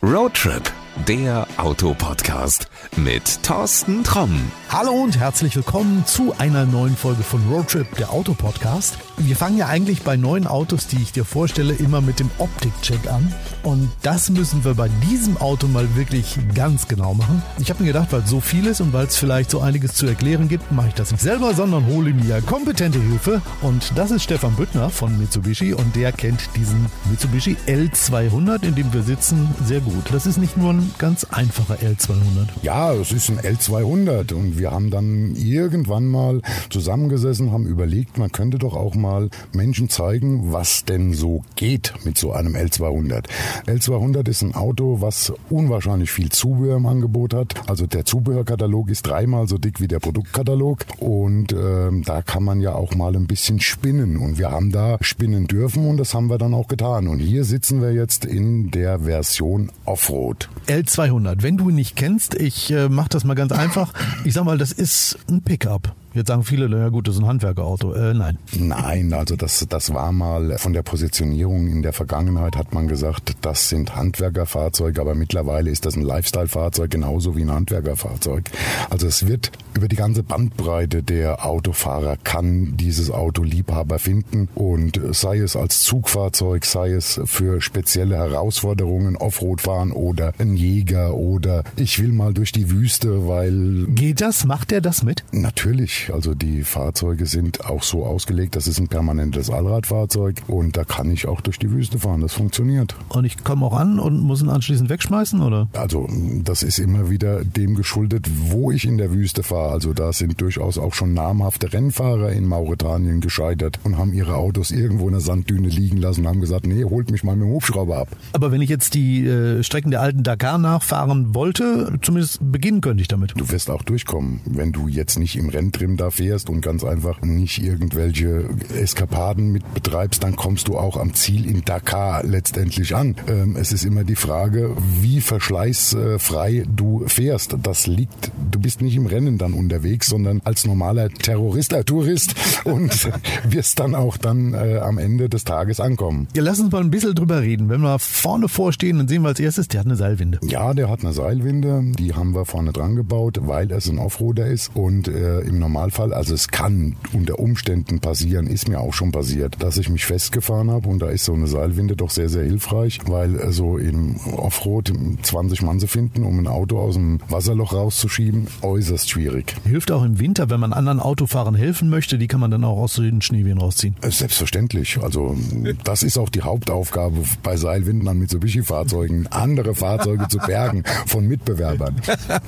Roadtrip, der Autopodcast mit Thorsten Tromm. Hallo und herzlich willkommen zu einer neuen Folge von Roadtrip, der Autopodcast. Wir fangen ja eigentlich bei neuen Autos, die ich dir vorstelle, immer mit dem Optikcheck an. Und das müssen wir bei diesem Auto mal wirklich ganz genau machen. Ich habe mir gedacht, weil es so viel ist und weil es vielleicht so einiges zu erklären gibt, mache ich das nicht selber, sondern hole mir kompetente Hilfe. Und das ist Stefan Büttner von Mitsubishi und der kennt diesen Mitsubishi L200, in dem wir sitzen, sehr gut. Das ist nicht nur ein ganz einfacher L200. Ja, es ist ein L200 und wir haben dann irgendwann mal zusammengesessen, haben überlegt, man könnte doch auch mal Menschen zeigen, was denn so geht mit so einem L200. L200 ist ein Auto, was unwahrscheinlich viel Zubehör im Angebot hat. Also der Zubehörkatalog ist dreimal so dick wie der Produktkatalog und ähm, da kann man ja auch mal ein bisschen spinnen und wir haben da spinnen dürfen und das haben wir dann auch getan. Und hier sitzen wir jetzt in der Version Offroad. L200, wenn du ihn nicht kennst, ich äh, mache das mal ganz einfach. Ich sag mal, das ist ein Pickup. Jetzt sagen viele, na gut, das ist ein Handwerkerauto. Äh, nein. Nein, also das, das war mal von der Positionierung in der Vergangenheit hat man gesagt, das sind Handwerkerfahrzeuge, aber mittlerweile ist das ein Lifestyle-Fahrzeug genauso wie ein Handwerkerfahrzeug. Also es wird über die ganze Bandbreite der Autofahrer kann dieses Auto Liebhaber finden und sei es als Zugfahrzeug, sei es für spezielle Herausforderungen, Offroad fahren oder ein Jäger oder ich will mal durch die Wüste, weil... Geht das? Macht er das mit? Natürlich. Also die Fahrzeuge sind auch so ausgelegt, das ist ein permanentes Allradfahrzeug und da kann ich auch durch die Wüste fahren. Das funktioniert. Und ich komme auch an und muss ihn anschließend wegschmeißen, oder? Also das ist immer wieder dem geschuldet, wo ich in der Wüste fahre. Also da sind durchaus auch schon namhafte Rennfahrer in Mauretanien gescheitert und haben ihre Autos irgendwo in der Sanddüne liegen lassen und haben gesagt, nee, holt mich mal mit dem Hubschrauber ab. Aber wenn ich jetzt die äh, Strecken der alten Dakar nachfahren wollte, zumindest beginnen könnte ich damit. Du wirst auch durchkommen, wenn du jetzt nicht im Renntrim da fährst und ganz einfach nicht irgendwelche Eskapaden mit betreibst, dann kommst du auch am Ziel in Dakar letztendlich an. Ähm, es ist immer die Frage, wie verschleißfrei du fährst. Das liegt, du bist nicht im Rennen dann unterwegs, sondern als normaler Terrorist, äh, Tourist und wirst dann auch dann äh, am Ende des Tages ankommen. Ja, lass uns mal ein bisschen drüber reden. Wenn wir vorne vorstehen, dann sehen wir als erstes, der hat eine Seilwinde. Ja, der hat eine Seilwinde. Die haben wir vorne dran gebaut, weil es ein Offroader ist und äh, im Normalfall, also es kann unter Umständen passieren, ist mir auch schon passiert, dass ich mich festgefahren habe und da ist so eine Seilwinde doch sehr, sehr hilfreich, weil äh, so im Offroad 20 Mann zu finden, um ein Auto aus dem Wasserloch rauszuschieben, äußerst schwierig. Hilft auch im Winter, wenn man anderen Autofahrern helfen möchte, die kann man dann auch aus den Schneewehen rausziehen. Äh, Selbstverständlich. Also das ist auch die Hauptaufgabe bei Seilwinden an Mitsubishi-Fahrzeugen, andere Fahrzeuge zu bergen von Mitbewerbern.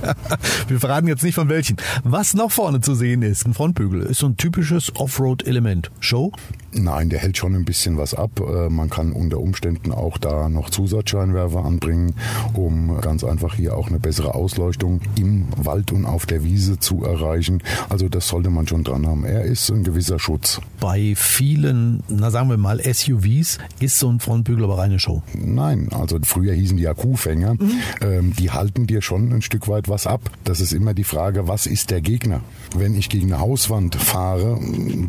Wir verraten jetzt nicht von welchen. Was noch vorne zu sehen ist, ein Frontbügel, ist so ein typisches Offroad-Element. Show? Nein, der hält schon ein bisschen was ab. Äh, Man kann unter Umständen auch da noch Zusatzscheinwerfer anbringen, um ganz einfach hier auch eine bessere Ausleuchtung im Wald und auf der Wiese zu erreichen. Also das sollte man schon dran haben. Er ist ein gewisser Schutz. Bei vielen, na sagen wir mal SUVs, ist so ein Frontbügel aber reine Show. Nein, also früher hießen die ja Kuhfänger. Ähm, die halten dir schon ein Stück weit was ab. Das ist immer die Frage, was ist der Gegner? Wenn ich gegen eine Hauswand fahre,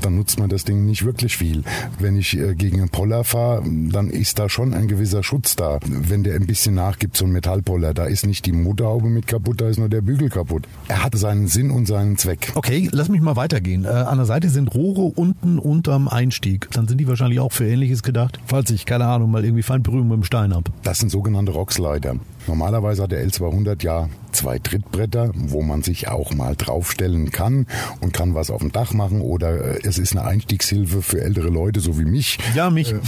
dann nutzt man das Ding nicht wirklich viel. Wenn ich äh, gegen einen Poller fahre, dann ist da schon ein gewisser Schutz da. Wenn der ein bisschen nachgibt, so ein Metallpoller, da ist nicht die Motorhaube mit kaputt, da ist nur der Bügel kaputt. Er hat seinen Sinn und seinen Zweck. Okay, lass mich mal weitergehen. Äh, an der Seite sind Rohre unten unterm Einstieg. Dann sind die wahrscheinlich auch für Ähnliches gedacht. Falls ich, keine Ahnung, mal irgendwie Feindberührung mit dem Stein habe. Das sind sogenannte Rockslider. Normalerweise hat der L200 ja zwei Trittbretter, wo man sich auch mal draufstellen kann und kann was auf dem Dach machen oder äh, es ist eine Einstiegshilfe für ältere Leute, so wie mich. Ja, mich. Äh,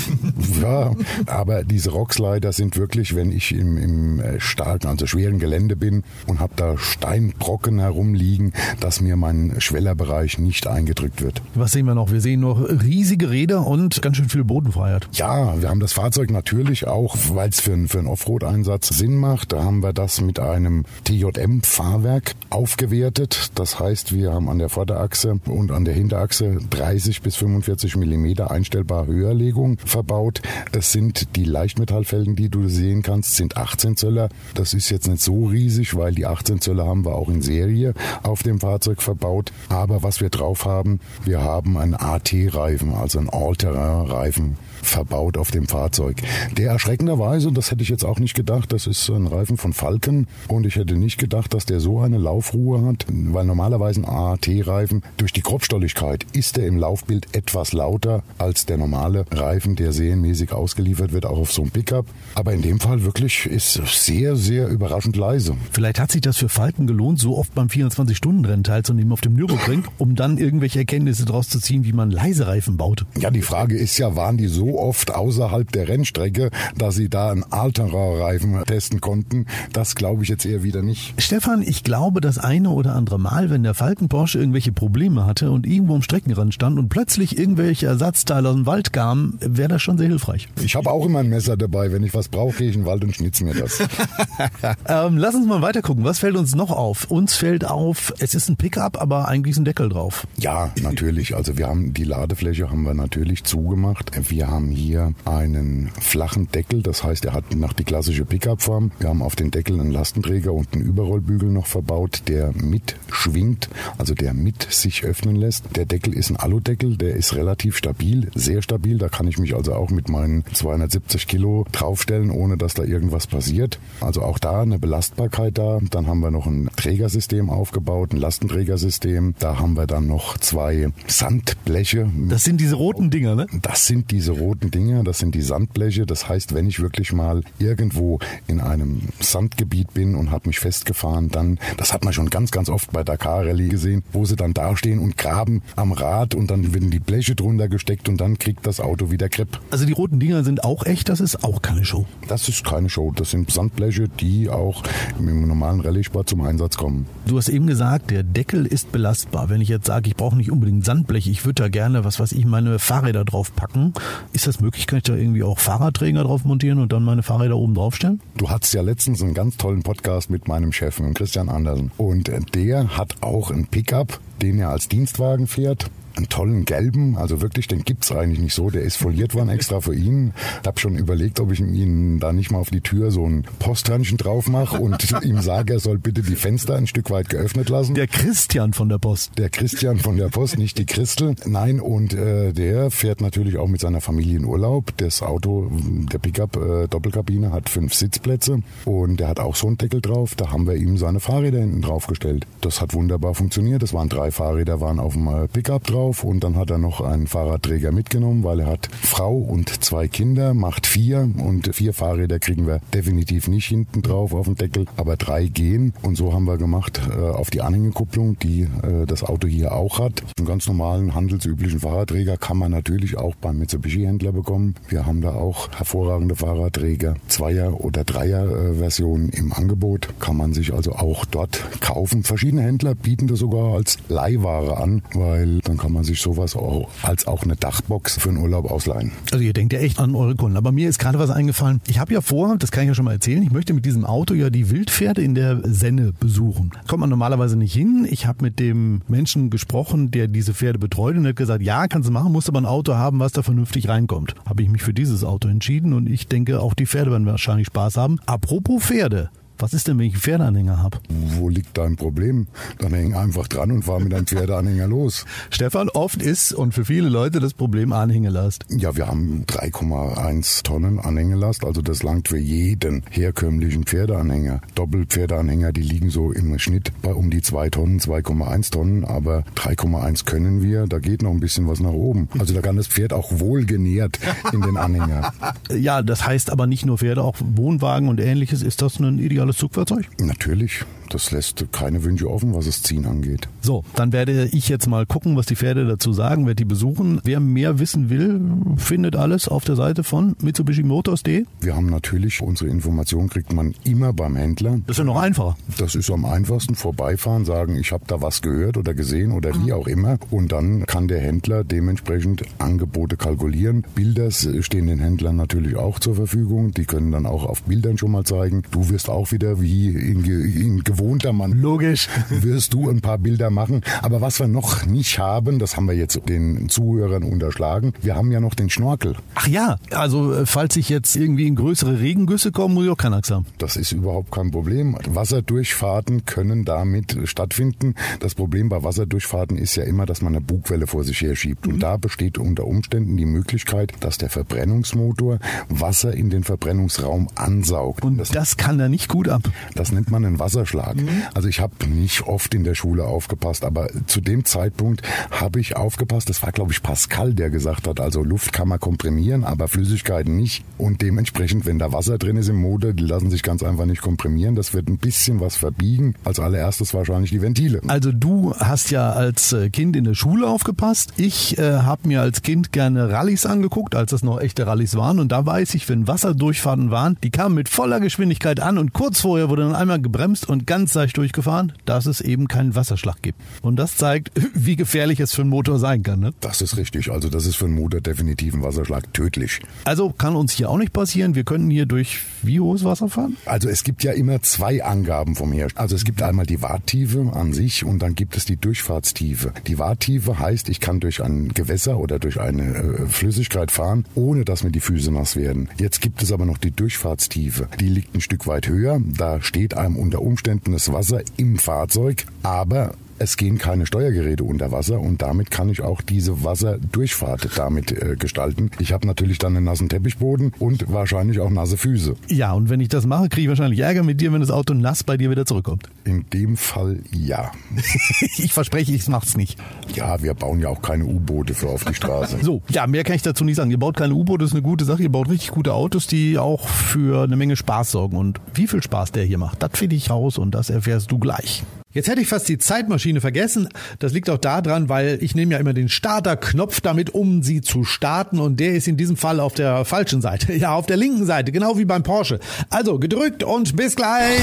ja, aber diese Rockslider sind wirklich, wenn ich im, im äh, starken, also schweren Gelände bin und habe da Steinbrocken herumliegen, dass mir mein Schwellerbereich nicht eingedrückt wird. Was sehen wir noch? Wir sehen noch riesige Räder und ganz schön viel Bodenfreiheit. Ja, wir haben das Fahrzeug natürlich auch, weil es für, einen- für einen Offroad-Einsatz Sinn macht. Da haben wir das mit einem TJM-Fahrwerk aufgewertet. Das heißt, wir haben an der Vorderachse und an der Hinterachse 30 bis 45 Millimeter einstellbar Höherlegung verbaut. Es sind die Leichtmetallfelgen, die du sehen kannst, sind 18 Zöller. Das ist jetzt nicht so riesig, weil die 18 Zöller haben wir auch in Serie auf dem Fahrzeug verbaut. Aber was wir drauf haben, wir haben einen AT-Reifen, also einen All-Terrain-Reifen. Verbaut auf dem Fahrzeug. Der erschreckenderweise, das hätte ich jetzt auch nicht gedacht, das ist ein Reifen von Falken und ich hätte nicht gedacht, dass der so eine Laufruhe hat, weil normalerweise ein AAT-Reifen durch die Kropfstolligkeit ist er im Laufbild etwas lauter als der normale Reifen, der serienmäßig ausgeliefert wird, auch auf so einem Pickup. Aber in dem Fall wirklich ist sehr, sehr überraschend leise. Vielleicht hat sich das für Falken gelohnt, so oft beim 24-Stunden-Rennen teilzunehmen auf dem Nürburgring, um dann irgendwelche Erkenntnisse daraus zu ziehen, wie man leise Reifen baut. Ja, die Frage ist ja, waren die so oft außerhalb der Rennstrecke, dass sie da einen Alterer-Reifen testen konnten? Das glaube ich jetzt eher wieder nicht. Stefan, ich glaube, das eine oder andere Mal, wenn der Falken Porsche irgendwelche Probleme hatte und irgendwo am Streckenrand stand und plötzlich irgendwelche Ersatzteile aus dem Wald kamen, wäre das schon sehr hilfreich. Ich habe auch immer ein Messer dabei. Wenn ich was brauche, gehe ich in den Wald und schnitze mir das. ähm, lass uns mal weiter gucken. Was fällt uns noch auf? Uns fällt auf, es ist ein Pickup, aber eigentlich ist ein Deckel drauf. Ja, natürlich. Also wir haben die Ladefläche haben wir natürlich zugemacht. Wir haben hier einen flachen Deckel, das heißt, er hat nach die klassische Pickup-Form. Wir haben auf den Deckel einen Lastenträger und einen Überrollbügel noch verbaut, der mitschwingt, also der mit sich öffnen lässt. Der Deckel ist ein Aludeckel, der ist relativ stabil, sehr stabil. Da kann ich mich also auch mit meinen 270 Kilo draufstellen, ohne dass da irgendwas passiert. Also auch da eine Belastbarkeit da. Dann haben wir noch ein Trägersystem aufgebaut, ein Lastenträgersystem. Da haben wir dann noch zwei Sandbleche. Das sind diese roten Dinger, ne? Das sind diese roten Dinger, das sind die Sandbleche. Das heißt, wenn ich wirklich mal irgendwo in einem Sandgebiet bin und habe mich festgefahren, dann, das hat man schon ganz, ganz oft bei Dakar Rallye gesehen, wo sie dann dastehen und graben am Rad und dann werden die Bleche drunter gesteckt und dann kriegt das Auto wieder Grip. Also die roten Dinger sind auch echt, das ist auch keine Show. Das ist keine Show, das sind Sandbleche, die auch im normalen Rallye-Sport zum Einsatz kommen. Du hast eben gesagt, der Deckel ist belastbar. Wenn ich jetzt sage, ich brauche nicht unbedingt Sandblech, ich würde da gerne, was weiß ich, meine Fahrräder drauf packen, ist das möglich? Kann ich da irgendwie auch Fahrradträger drauf montieren und dann meine Fahrräder oben drauf stellen? Du hattest ja letztens einen ganz tollen Podcast mit meinem Chef, Christian Andersen. Und der hat auch einen Pickup, den er als Dienstwagen fährt einen tollen gelben, also wirklich, den gibt's eigentlich nicht so, der ist foliert worden extra für ihn. Ich habe schon überlegt, ob ich ihm da nicht mal auf die Tür so ein Posthörnchen drauf mache und ihm sage, er soll bitte die Fenster ein Stück weit geöffnet lassen. Der Christian von der Post. Der Christian von der Post, nicht die Christel. Nein, und äh, der fährt natürlich auch mit seiner Familie in Urlaub. Das Auto, der Pickup äh, Doppelkabine hat fünf Sitzplätze und der hat auch so einen Deckel drauf. Da haben wir ihm seine Fahrräder hinten draufgestellt. Das hat wunderbar funktioniert. Das waren drei Fahrräder, waren auf dem äh, Pickup drauf drauf und dann hat er noch einen Fahrradträger mitgenommen, weil er hat Frau und zwei Kinder, macht vier und vier Fahrräder kriegen wir definitiv nicht hinten drauf auf dem Deckel, aber drei gehen und so haben wir gemacht äh, auf die Anhängekupplung, die äh, das Auto hier auch hat. Einen ganz normalen handelsüblichen Fahrradträger kann man natürlich auch beim Mitsubishi-Händler bekommen. Wir haben da auch hervorragende Fahrradträger, Zweier- oder Dreier-Versionen im Angebot, kann man sich also auch dort kaufen. Verschiedene Händler bieten das sogar als Leihware an, weil dann kann man sich sowas auch als auch eine Dachbox für einen Urlaub ausleihen. Also ihr denkt ja echt an eure Kunden. Aber mir ist gerade was eingefallen. Ich habe ja vor, das kann ich ja schon mal erzählen, ich möchte mit diesem Auto ja die Wildpferde in der Senne besuchen. Kommt man normalerweise nicht hin. Ich habe mit dem Menschen gesprochen, der diese Pferde betreut und hat gesagt, ja, kannst du machen, musst aber ein Auto haben, was da vernünftig reinkommt. Habe ich mich für dieses Auto entschieden und ich denke, auch die Pferde werden wahrscheinlich Spaß haben. Apropos Pferde. Was ist denn, wenn ich einen Pferdeanhänger habe? Wo liegt dein Problem? Dann häng einfach dran und fahr mit einem Pferdeanhänger los. Stefan, oft ist und für viele Leute das Problem Anhängelast. Ja, wir haben 3,1 Tonnen Anhängelast, also das langt für jeden herkömmlichen Pferdeanhänger. Doppelpferdeanhänger, die liegen so im Schnitt bei um die 2 Tonnen, 2,1 Tonnen, aber 3,1 können wir, da geht noch ein bisschen was nach oben. Also da kann das Pferd auch wohlgenährt in den Anhänger. Ja, das heißt aber nicht nur Pferde, auch Wohnwagen und ähnliches. Ist das ein ideales Zugfahrzeug? Natürlich. Das lässt keine Wünsche offen, was das Ziehen angeht. So, dann werde ich jetzt mal gucken, was die Pferde dazu sagen, werde die besuchen. Wer mehr wissen will, findet alles auf der Seite von Mitsubishi Motors.de. Wir haben natürlich, unsere Informationen kriegt man immer beim Händler. Das ist ja noch einfacher. Das ist am einfachsten, vorbeifahren, sagen, ich habe da was gehört oder gesehen oder wie auch immer. Und dann kann der Händler dementsprechend Angebote kalkulieren. Bilder stehen den Händlern natürlich auch zur Verfügung. Die können dann auch auf Bildern schon mal zeigen. Du wirst auch wieder wie in, in gewohnter gewohnter Mann. Logisch. Wirst du ein paar Bilder machen. Aber was wir noch nicht haben, das haben wir jetzt den Zuhörern unterschlagen. Wir haben ja noch den Schnorkel. Ach ja, also äh, falls ich jetzt irgendwie in größere Regengüsse komme, muss ich auch keinen Angst haben. Das ist überhaupt kein Problem. Wasserdurchfahrten können damit stattfinden. Das Problem bei Wasserdurchfahrten ist ja immer, dass man eine Bugwelle vor sich her schiebt. Und da besteht unter Umständen die Möglichkeit, dass der Verbrennungsmotor Wasser in den Verbrennungsraum ansaugt. Und das, das kann er nicht gut ab. Das nennt man einen Wasserschlag. Mhm. Also ich habe nicht oft in der Schule aufgepasst, aber zu dem Zeitpunkt habe ich aufgepasst. Das war, glaube ich, Pascal, der gesagt hat, also Luft kann man komprimieren, aber Flüssigkeiten nicht. Und dementsprechend, wenn da Wasser drin ist im Motor, die lassen sich ganz einfach nicht komprimieren. Das wird ein bisschen was verbiegen. Als allererstes wahrscheinlich die Ventile. Also du hast ja als äh, Kind in der Schule aufgepasst. Ich äh, habe mir als Kind gerne Rallyes angeguckt, als es noch echte Rallyes waren. Und da weiß ich, wenn Wasserdurchfahrten waren, die kamen mit voller Geschwindigkeit an und kurz vorher wurde dann einmal gebremst und ganz leicht durchgefahren, dass es eben keinen Wasserschlag gibt. Und das zeigt, wie gefährlich es für einen Motor sein kann. Ne? Das ist richtig. Also das ist für einen Motor definitiv ein Wasserschlag tödlich. Also kann uns hier auch nicht passieren. Wir können hier durch wie hohes Wasser fahren? Also es gibt ja immer zwei Angaben vom Hersteller. Also es gibt einmal die Warttiefe an sich und dann gibt es die Durchfahrtstiefe. Die Warttiefe heißt, ich kann durch ein Gewässer oder durch eine äh, Flüssigkeit fahren, ohne dass mir die Füße nass werden. Jetzt gibt es aber noch die Durchfahrtstiefe. Die liegt ein Stück weit höher. Da steht einem unter Umständen das Wasser im Fahrzeug, aber es gehen keine Steuergeräte unter Wasser und damit kann ich auch diese Wasserdurchfahrt damit äh, gestalten. Ich habe natürlich dann einen nassen Teppichboden und wahrscheinlich auch nasse Füße. Ja, und wenn ich das mache, kriege ich wahrscheinlich Ärger mit dir, wenn das Auto nass bei dir wieder zurückkommt. In dem Fall ja. ich verspreche, ich mach's nicht. Ja, wir bauen ja auch keine U-Boote für auf die Straße. so, ja, mehr kann ich dazu nicht sagen. Ihr baut keine U-Boote, das ist eine gute Sache. Ihr baut richtig gute Autos, die auch für eine Menge Spaß sorgen. Und wie viel Spaß der hier macht, das finde ich raus und das erfährst du gleich. Jetzt hätte ich fast die Zeitmaschine vergessen. Das liegt auch daran, weil ich nehme ja immer den Starterknopf damit, um sie zu starten und der ist in diesem Fall auf der falschen Seite. Ja, auf der linken Seite, genau wie beim Porsche. Also gedrückt und bis gleich.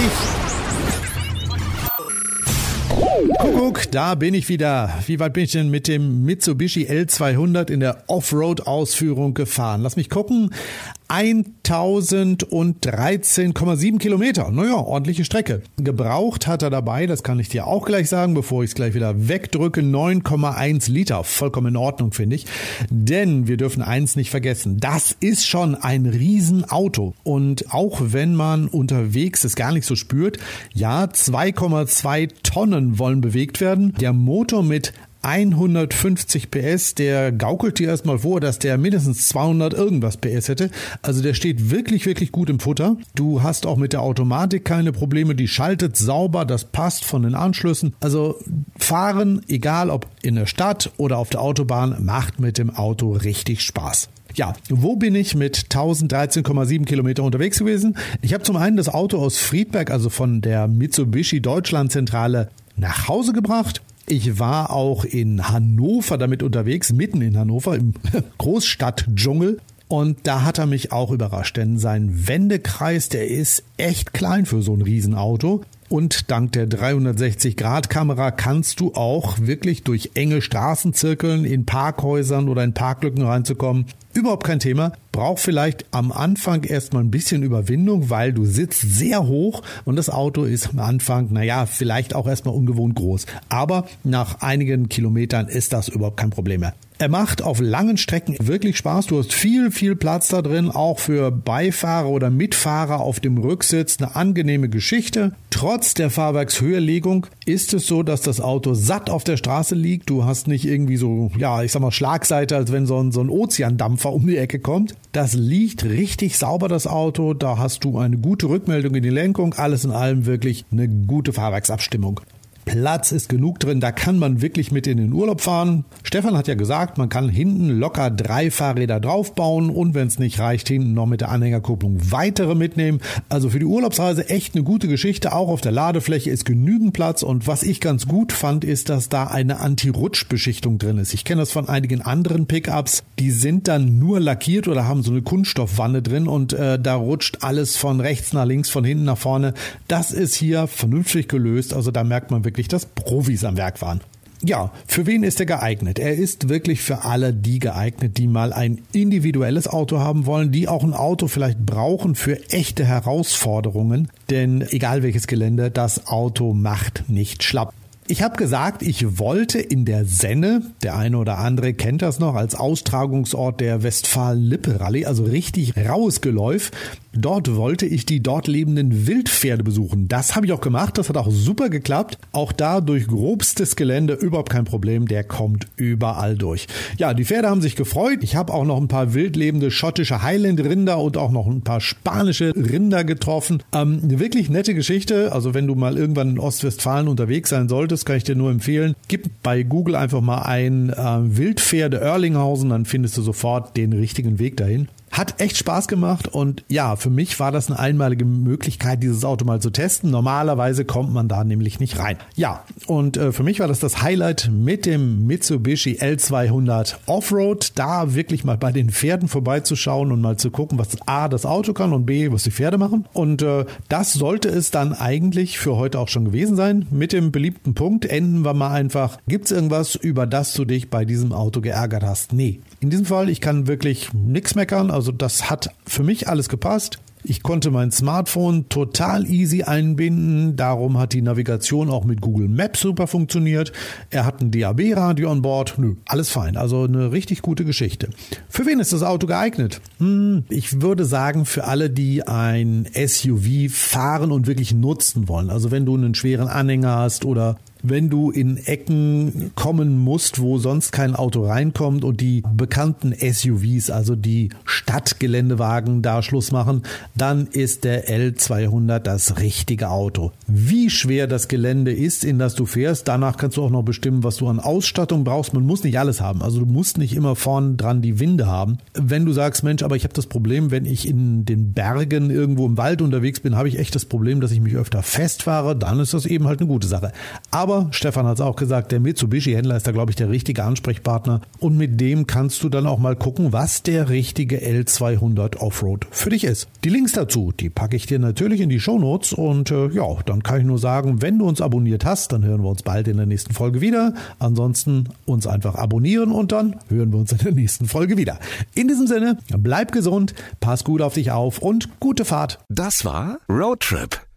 Kuckuck, da bin ich wieder. Wie weit bin ich denn mit dem Mitsubishi L200 in der Offroad-Ausführung gefahren? Lass mich gucken. 1013,7 Kilometer. Naja, ordentliche Strecke. Gebraucht hat er dabei, das kann ich dir auch gleich sagen, bevor ich es gleich wieder wegdrücke, 9,1 Liter. Vollkommen in Ordnung, finde ich. Denn wir dürfen eins nicht vergessen. Das ist schon ein Riesenauto. Und auch wenn man unterwegs es gar nicht so spürt, ja, 2,2 Tonnen wollen bewegt werden. Der Motor mit 150 PS, der gaukelt dir erstmal vor, dass der mindestens 200 irgendwas PS hätte. Also der steht wirklich, wirklich gut im Futter. Du hast auch mit der Automatik keine Probleme, die schaltet sauber, das passt von den Anschlüssen. Also fahren, egal ob in der Stadt oder auf der Autobahn, macht mit dem Auto richtig Spaß. Ja, wo bin ich mit 1013,7 Kilometer unterwegs gewesen? Ich habe zum einen das Auto aus Friedberg, also von der Mitsubishi Deutschland Zentrale, nach Hause gebracht ich war auch in Hannover damit unterwegs, mitten in Hannover im Großstadtdschungel. Und da hat er mich auch überrascht, denn sein Wendekreis, der ist echt klein für so ein Riesenauto. Und dank der 360-Grad-Kamera kannst du auch wirklich durch enge Straßen zirkeln, in Parkhäusern oder in Parklücken reinzukommen. Überhaupt kein Thema. Braucht vielleicht am Anfang erstmal ein bisschen Überwindung, weil du sitzt sehr hoch und das Auto ist am Anfang, naja, vielleicht auch erstmal ungewohnt groß. Aber nach einigen Kilometern ist das überhaupt kein Problem mehr. Er macht auf langen Strecken wirklich Spaß. Du hast viel, viel Platz da drin, auch für Beifahrer oder Mitfahrer auf dem Rücksitz. Eine angenehme Geschichte. Trotz der Fahrwerkshöherlegung ist es so, dass das Auto satt auf der Straße liegt. Du hast nicht irgendwie so, ja, ich sag mal Schlagseite, als wenn so ein, so ein Ozeandampfer um die Ecke kommt. Das liegt richtig sauber, das Auto. Da hast du eine gute Rückmeldung in die Lenkung. Alles in allem wirklich eine gute Fahrwerksabstimmung. Platz ist genug drin, da kann man wirklich mit in den Urlaub fahren. Stefan hat ja gesagt, man kann hinten locker drei Fahrräder draufbauen und wenn es nicht reicht, hinten noch mit der Anhängerkupplung weitere mitnehmen. Also für die Urlaubsreise echt eine gute Geschichte. Auch auf der Ladefläche ist genügend Platz und was ich ganz gut fand, ist, dass da eine Anti-Rutsch-Beschichtung drin ist. Ich kenne das von einigen anderen Pickups, die sind dann nur lackiert oder haben so eine Kunststoffwanne drin und äh, da rutscht alles von rechts nach links, von hinten nach vorne. Das ist hier vernünftig gelöst, also da merkt man wirklich wirklich, dass Profis am Werk waren. Ja, für wen ist er geeignet? Er ist wirklich für alle die geeignet, die mal ein individuelles Auto haben wollen, die auch ein Auto vielleicht brauchen für echte Herausforderungen. Denn egal welches Gelände, das Auto macht nicht schlapp. Ich habe gesagt, ich wollte in der Senne, der eine oder andere kennt das noch, als Austragungsort der Westfalen-Lippe-Rallye, also richtig raues Geläuf, Dort wollte ich die dort lebenden Wildpferde besuchen. Das habe ich auch gemacht, das hat auch super geklappt. Auch da durch grobstes Gelände überhaupt kein Problem, der kommt überall durch. Ja, die Pferde haben sich gefreut. Ich habe auch noch ein paar wildlebende schottische Highland-Rinder und auch noch ein paar spanische Rinder getroffen. Ähm, wirklich nette Geschichte. Also wenn du mal irgendwann in Ostwestfalen unterwegs sein solltest, kann ich dir nur empfehlen, gib bei Google einfach mal ein äh, Wildpferde Erlinghausen, dann findest du sofort den richtigen Weg dahin. Hat echt Spaß gemacht und ja, für mich war das eine einmalige Möglichkeit, dieses Auto mal zu testen. Normalerweise kommt man da nämlich nicht rein. Ja, und äh, für mich war das das Highlight mit dem Mitsubishi L200 Offroad, da wirklich mal bei den Pferden vorbeizuschauen und mal zu gucken, was A, das Auto kann und B, was die Pferde machen. Und äh, das sollte es dann eigentlich für heute auch schon gewesen sein. Mit dem beliebten Punkt enden wir mal einfach. Gibt es irgendwas, über das du dich bei diesem Auto geärgert hast? Nee. In diesem Fall, ich kann wirklich nichts meckern. Also das hat für mich alles gepasst. Ich konnte mein Smartphone total easy einbinden, darum hat die Navigation auch mit Google Maps super funktioniert. Er hat ein DAB-Radio an Bord, nö, alles fein, also eine richtig gute Geschichte. Für wen ist das Auto geeignet? Hm, ich würde sagen, für alle, die ein SUV fahren und wirklich nutzen wollen. Also wenn du einen schweren Anhänger hast oder wenn du in Ecken kommen musst, wo sonst kein Auto reinkommt und die bekannten SUVs, also die Stadtgeländewagen, da Schluss machen, dann ist der L200 das richtige Auto. Wie schwer das Gelände ist, in das du fährst, danach kannst du auch noch bestimmen, was du an Ausstattung brauchst. Man muss nicht alles haben. Also du musst nicht immer vorn dran die Winde haben. Wenn du sagst, Mensch, aber ich habe das Problem, wenn ich in den Bergen irgendwo im Wald unterwegs bin, habe ich echt das Problem, dass ich mich öfter festfahre, dann ist das eben halt eine gute Sache. Aber aber Stefan hat es auch gesagt, der Mitsubishi-Händler ist da, glaube ich, der richtige Ansprechpartner. Und mit dem kannst du dann auch mal gucken, was der richtige L200 Offroad für dich ist. Die Links dazu, die packe ich dir natürlich in die Shownotes. Und äh, ja, dann kann ich nur sagen, wenn du uns abonniert hast, dann hören wir uns bald in der nächsten Folge wieder. Ansonsten uns einfach abonnieren und dann hören wir uns in der nächsten Folge wieder. In diesem Sinne, bleib gesund, pass gut auf dich auf und gute Fahrt. Das war Roadtrip